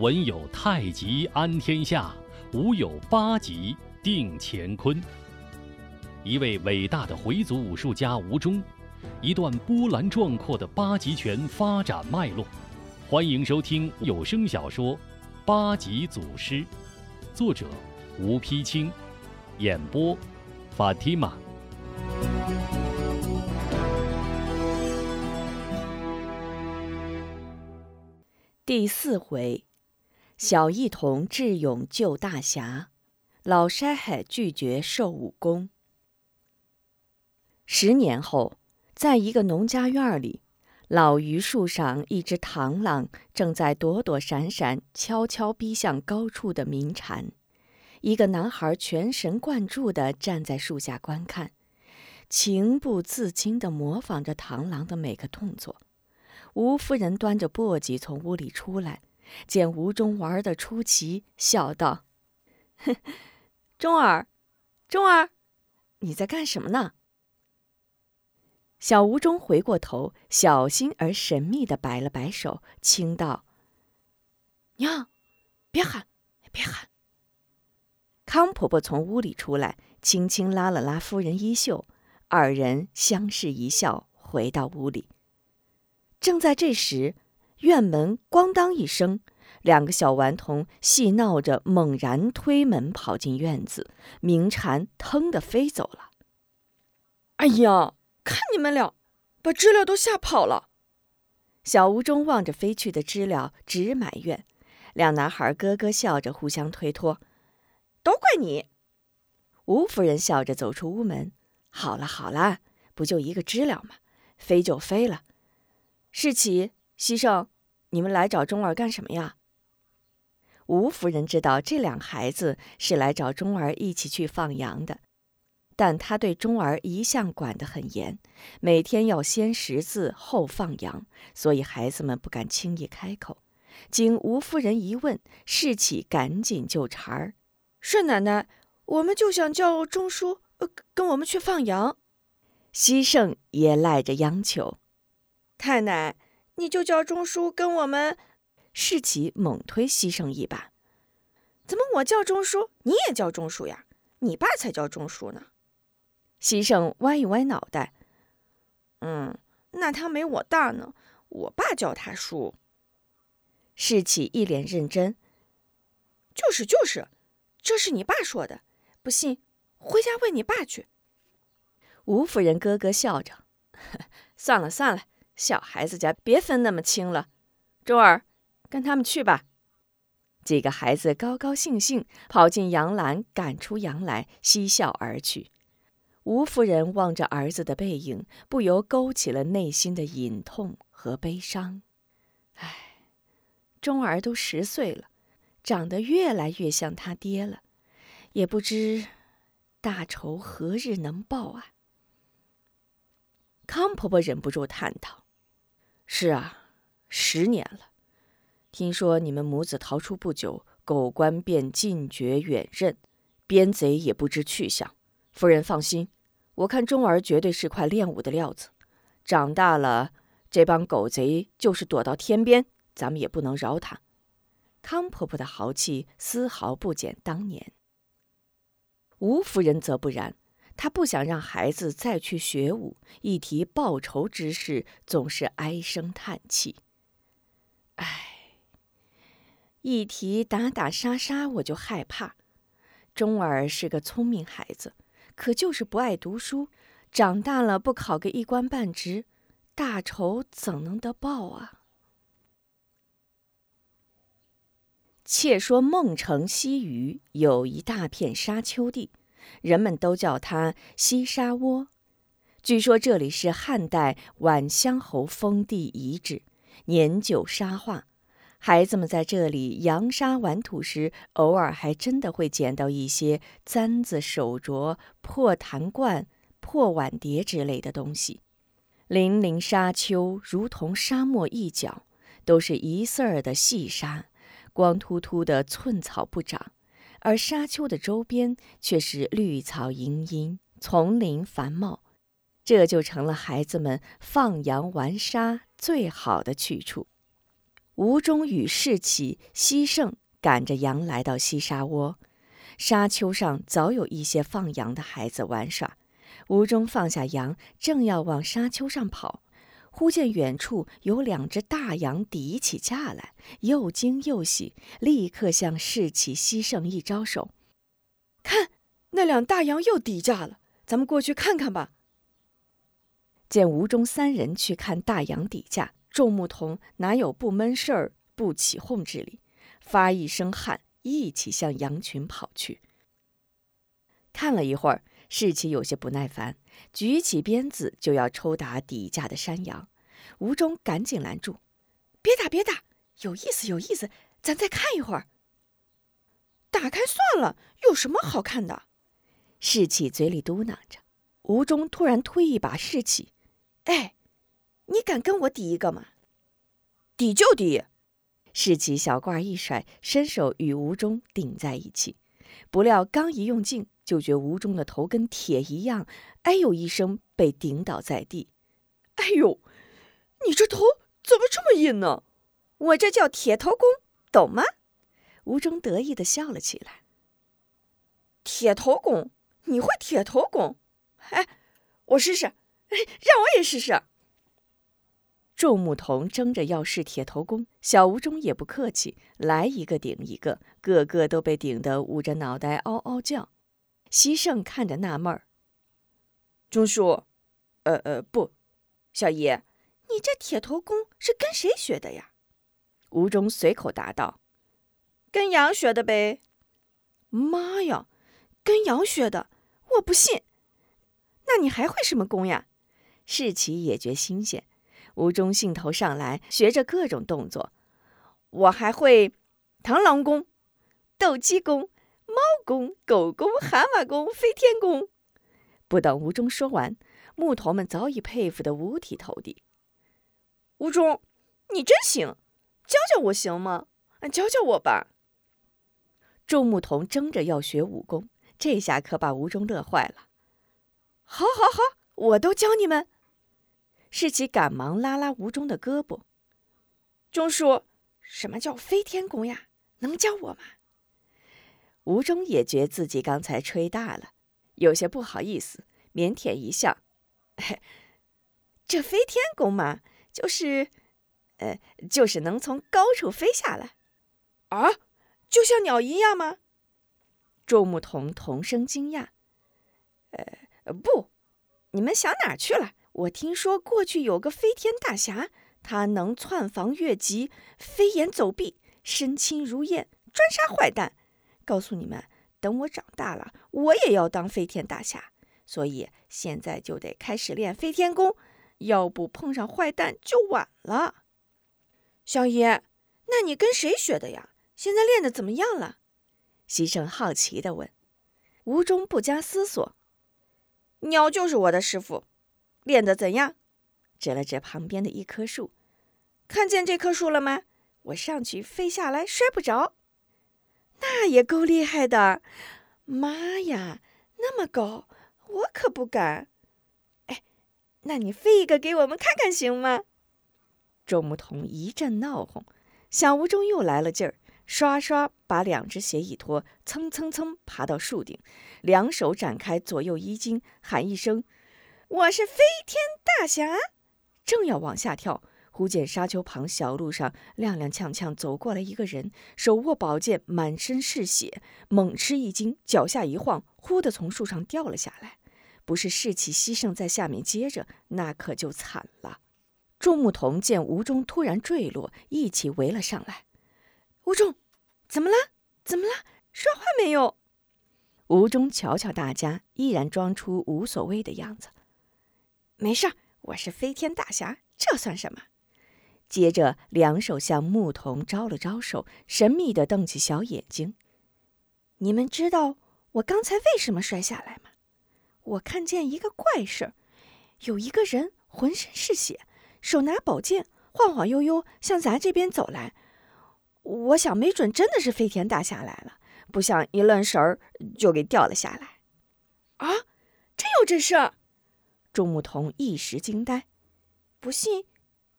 文有太极安天下，武有八极定乾坤。一位伟大的回族武术家吴忠，一段波澜壮阔的八极拳发展脉络。欢迎收听有声小说《八极祖师》，作者吴丕清，演播法蒂玛。第四回，小一童智勇救大侠，老山海拒绝授武功。十年后，在一个农家院里，老榆树上一只螳螂正在躲躲闪闪，悄悄逼向高处的鸣蝉。一个男孩全神贯注地站在树下观看，情不自禁地模仿着螳螂的每个动作。吴夫人端着簸箕从屋里出来，见吴中玩得出奇，笑道：“中儿，中儿，你在干什么呢？”小吴中回过头，小心而神秘地摆了摆手，轻道：“娘，别喊，别喊。”康婆婆从屋里出来，轻轻拉了拉夫人衣袖，二人相视一笑，回到屋里。正在这时，院门咣当一声，两个小顽童戏闹着，猛然推门跑进院子，鸣蝉腾的飞走了。哎呀，看你们俩，把知了都吓跑了！小吴中望着飞去的知了，直埋怨。两男孩咯咯笑着，互相推脱：“都怪你！”吴夫人笑着走出屋门：“好了好了，不就一个知了吗？飞就飞了。”世奇、西胜，你们来找钟儿干什么呀？吴夫人知道这两孩子是来找钟儿一起去放羊的，但她对钟儿一向管得很严，每天要先识字后放羊，所以孩子们不敢轻易开口。经吴夫人一问，世启赶紧就茬儿：“顺奶奶，我们就想叫钟叔呃跟我们去放羊。”西胜也赖着央求。太奶，你就叫钟叔跟我们。世奇猛推西胜一把，怎么我叫钟叔，你也叫钟叔呀？你爸才叫钟叔呢。西胜歪一歪脑袋，嗯，那他没我大呢。我爸叫他叔。世奇一脸认真，就是就是，这是你爸说的。不信，回家问你爸去。吴夫人咯咯笑着，算 了算了。小孩子家别分那么清了，周儿，跟他们去吧。几个孩子高高兴兴跑进羊栏，赶出羊来，嬉笑而去。吴夫人望着儿子的背影，不由勾起了内心的隐痛和悲伤。唉，钟儿都十岁了，长得越来越像他爹了，也不知大仇何日能报啊！康婆婆忍不住叹道。是啊，十年了。听说你们母子逃出不久，狗官便进爵远任，边贼也不知去向。夫人放心，我看钟儿绝对是块练武的料子。长大了，这帮狗贼就是躲到天边，咱们也不能饶他。康婆婆的豪气丝毫不减当年。吴夫人则不然。他不想让孩子再去学武，一提报仇之事，总是唉声叹气。唉，一提打打杀杀，我就害怕。钟儿是个聪明孩子，可就是不爱读书，长大了不考个一官半职，大仇怎能得报啊？且说孟城西隅有一大片沙丘地。人们都叫它西沙窝。据说这里是汉代宛香侯封地遗址，年久沙化。孩子们在这里扬沙玩土时，偶尔还真的会捡到一些簪子、手镯、破坛罐、破碗碟之类的东西。粼粼沙丘如同沙漠一角，都是一色儿的细沙，光秃秃的，寸草不长。而沙丘的周边却是绿草茵茵，丛林繁茂，这就成了孩子们放羊玩沙最好的去处。吴中与士起、西胜赶着羊来到西沙窝，沙丘上早有一些放羊的孩子玩耍。吴中放下羊，正要往沙丘上跑，忽见远处有两只大羊抵起架来，又惊又喜，立刻向士气、西胜一招手：“看，那两大羊又抵架了，咱们过去看看吧。”见吴中三人去看大羊底架，众牧童哪有不闷事儿、不起哄之理？发一声汗，一起向羊群跑去。看了一会儿，士气有些不耐烦，举起鞭子就要抽打底架的山羊。吴忠赶紧拦住：“别打，别打，有意思，有意思，咱再看一会儿。打开算了，有什么好看的？”士气嘴里嘟囔着。吴忠突然推一把士气。哎，你敢跟我抵一个吗？抵就抵！士气小褂一甩，伸手与吴中顶在一起。不料刚一用劲，就觉吴中的头跟铁一样，哎呦一声被顶倒在地。哎呦，你这头怎么这么硬呢？我这叫铁头功，懂吗？吴中得意的笑了起来。铁头功，你会铁头功？哎，我试试。哎让我也试试。众牧童争着要试铁头功，小吴中也不客气，来一个顶一个，个个都被顶得捂着脑袋嗷嗷叫。西胜看着纳闷儿：“钟叔，呃呃，不，小姨，你这铁头功是跟谁学的呀？”吴中随口答道：“跟羊学的呗。”妈呀，跟羊学的，我不信。那你还会什么功呀？士奇也觉新鲜，吴中兴头上来，学着各种动作。我还会螳螂功、斗鸡功、功、狗功、蛤蟆功、飞天功。不等吴中说完，牧童们早已佩服得五体投地。吴中，你真行，教教我行吗？教教我吧。众牧童争着要学武功，这下可把吴中乐坏了。好，好，好，我都教你们。士奇赶忙拉拉吴中的胳膊。钟叔，什么叫飞天功呀？能教我吗？吴中也觉自己刚才吹大了，有些不好意思，腼腆一笑：“这飞天功嘛，就是，呃，就是能从高处飞下来。啊，就像鸟一样吗？”众牧童同声惊讶：“呃，不，你们想哪儿去了？”我听说过去有个飞天大侠，他能窜房越级、飞檐走壁、身轻如燕，专杀坏蛋。告诉你们，等我长大了，我也要当飞天大侠。所以现在就得开始练飞天功，要不碰上坏蛋就晚了。小爷，那你跟谁学的呀？现在练的怎么样了？西胜好奇地问。吴中不加思索：“鸟就是我的师傅。”练得怎样？指了指旁边的一棵树，看见这棵树了吗？我上去飞下来摔不着，那也够厉害的。妈呀，那么高，我可不敢。哎，那你飞一个给我们看看行吗？周牧童一阵闹哄，小吴中又来了劲儿，刷刷把两只鞋一脱，蹭蹭蹭爬到树顶，两手展开左右衣襟，喊一声。我是飞天大侠，正要往下跳，忽见沙丘旁小路上踉踉跄跄走过来一个人，手握宝剑，满身是血，猛吃一惊，脚下一晃，忽地从树上掉了下来。不是士气牺牲在下面接着，那可就惨了。众牧童见吴中突然坠落，一起围了上来。吴中，怎么了？怎么了？说话没有？吴中瞧瞧大家，依然装出无所谓的样子。没事儿，我是飞天大侠，这算什么？接着，两手向牧童招了招手，神秘的瞪起小眼睛。你们知道我刚才为什么摔下来吗？我看见一个怪事儿，有一个人浑身是血，手拿宝剑，晃晃悠悠向咱这边走来。我想，没准真的是飞天大侠来了，不想一愣神儿就给掉了下来。啊，真有这事儿！众牧童一时惊呆，不信，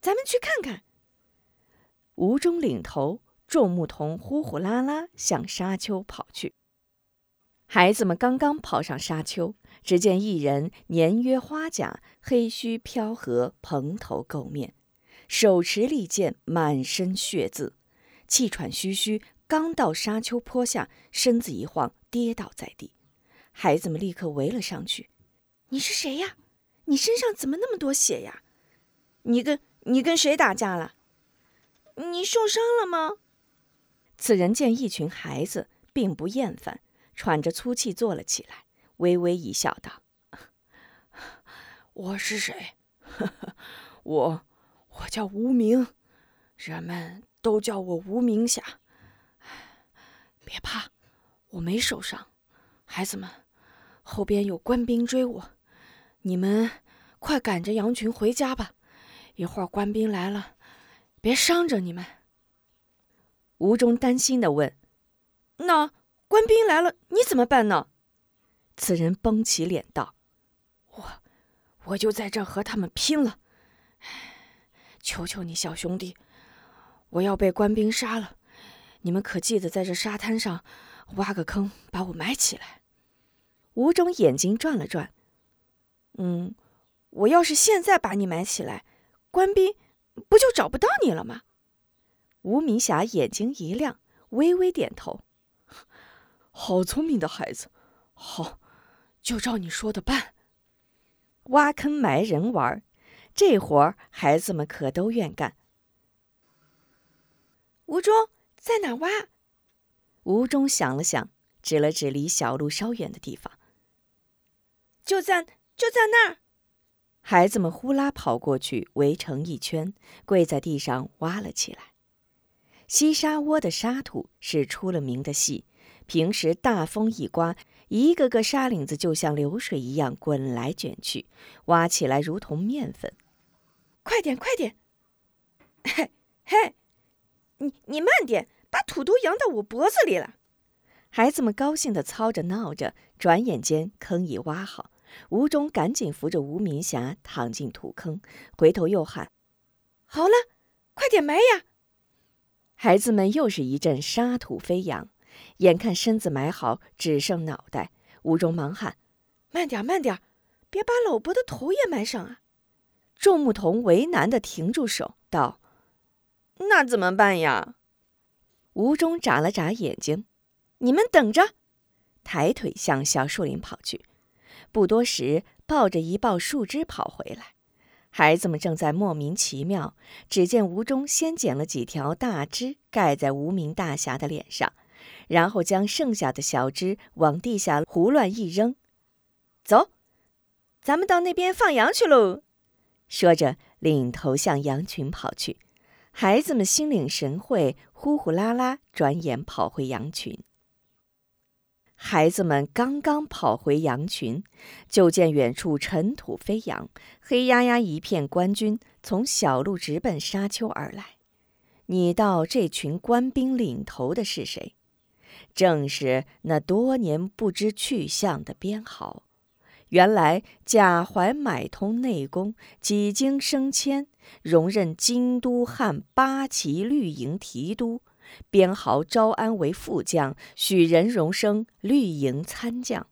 咱们去看看。吴中领头，众牧童呼呼啦啦向沙丘跑去。孩子们刚刚跑上沙丘，只见一人年约花甲，黑须飘合，蓬头垢面，手持利剑，满身血渍，气喘吁吁。刚到沙丘坡下，身子一晃，跌倒在地。孩子们立刻围了上去：“你是谁呀？你身上怎么那么多血呀？你跟你跟谁打架了？你受伤了吗？”此人见一群孩子，并不厌烦。喘着粗气坐了起来，微微一笑，道：“我是谁？我，我叫无名，人们都叫我无名侠。别怕，我没受伤。孩子们，后边有官兵追我，你们快赶着羊群回家吧。一会儿官兵来了，别伤着你们。”吴中担心的问：“那？”官兵来了，你怎么办呢？此人绷起脸道：“我，我就在这和他们拼了！求求你，小兄弟，我要被官兵杀了，你们可记得在这沙滩上挖个坑，把我埋起来？”吴中眼睛转了转，嗯，我要是现在把你埋起来，官兵不就找不到你了吗？吴明霞眼睛一亮，微微点头。好聪明的孩子，好，就照你说的办。挖坑埋人玩，这活儿孩子们可都愿干。吴中在哪挖？吴中想了想，指了指离小路稍远的地方。就在就在那儿。孩子们呼啦跑过去，围成一圈，跪在地上挖了起来。西沙窝的沙土是出了名的细。平时大风一刮，一个个沙岭子就像流水一样滚来卷去，挖起来如同面粉。快点，快点！嘿，嘿，你你慢点，把土都扬到我脖子里了。孩子们高兴地操着闹着，转眼间坑已挖好。吴忠赶紧扶着吴明霞躺进土坑，回头又喊：“好了，快点埋呀！”孩子们又是一阵沙土飞扬。眼看身子埋好，只剩脑袋，吴忠忙喊：“慢点，慢点，别把老伯的头也埋上啊！”众牧童为难地停住手，道：“那怎么办呀？”吴忠眨了眨眼睛：“你们等着！”抬腿向小树林跑去。不多时，抱着一抱树枝跑回来。孩子们正在莫名其妙，只见吴中先捡了几条大枝，盖在无名大侠的脸上。然后将剩下的小枝往地下胡乱一扔，走，咱们到那边放羊去喽！说着，领头向羊群跑去。孩子们心领神会，呼呼啦啦，转眼跑回羊群。孩子们刚刚跑回羊群，就见远处尘土飞扬，黑压压一片官军从小路直奔沙丘而来。你道这群官兵领头的是谁？正是那多年不知去向的边豪。原来贾怀买通内功，几经升迁，荣任京都汉八旗绿营提督。边豪招安为副将，许任荣升绿营参将。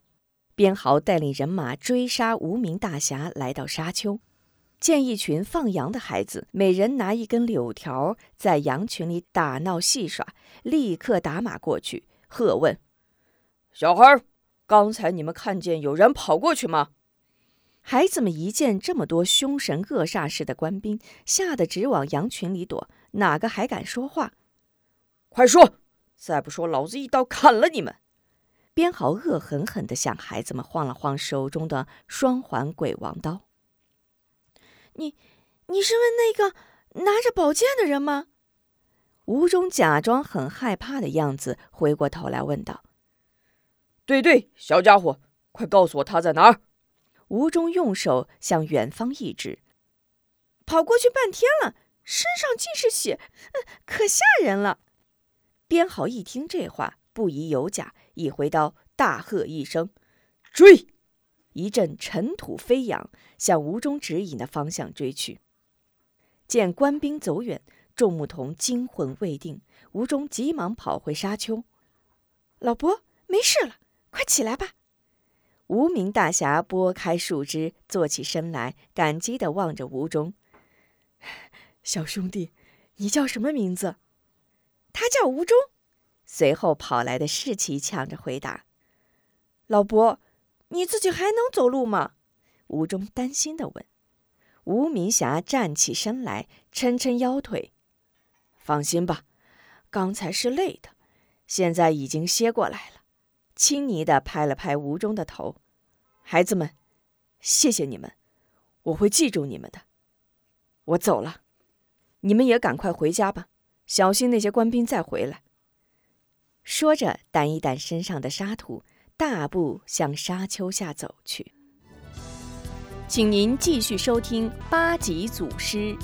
边豪带领人马追杀无名大侠，来到沙丘，见一群放羊的孩子，每人拿一根柳条，在羊群里打闹戏耍，立刻打马过去。喝问：“小孩，刚才你们看见有人跑过去吗？”孩子们一见这么多凶神恶煞似的官兵，吓得直往羊群里躲，哪个还敢说话？快说！再不说，老子一刀砍了你们！边豪恶狠狠地向孩子们晃了晃手中的双环鬼王刀。你，你是问那个拿着宝剑的人吗？吴中假装很害怕的样子，回过头来问道：“对对，小家伙，快告诉我他在哪儿！”吴中用手向远方一指：“跑过去半天了，身上尽是血，可吓人了。”边豪一听这话，不疑有假，一挥刀，大喝一声：“追！”一阵尘土飞扬，向吴中指引的方向追去。见官兵走远。众牧童惊魂未定，吴中急忙跑回沙丘。老伯，没事了，快起来吧。无名大侠拨开树枝，坐起身来，感激地望着吴中。小兄弟，你叫什么名字？他叫吴忠。随后跑来的士气抢着回答：“老伯，你自己还能走路吗？”吴忠担心地问。吴明霞站起身来，抻抻腰腿：“放心吧，刚才是累的，现在已经歇过来了。”亲昵地拍了拍吴忠的头：“孩子们，谢谢你们，我会记住你们的。我走了，你们也赶快回家吧，小心那些官兵再回来。”说着，掸一掸身上的沙土，大步向沙丘下走去。请您继续收听八级祖师。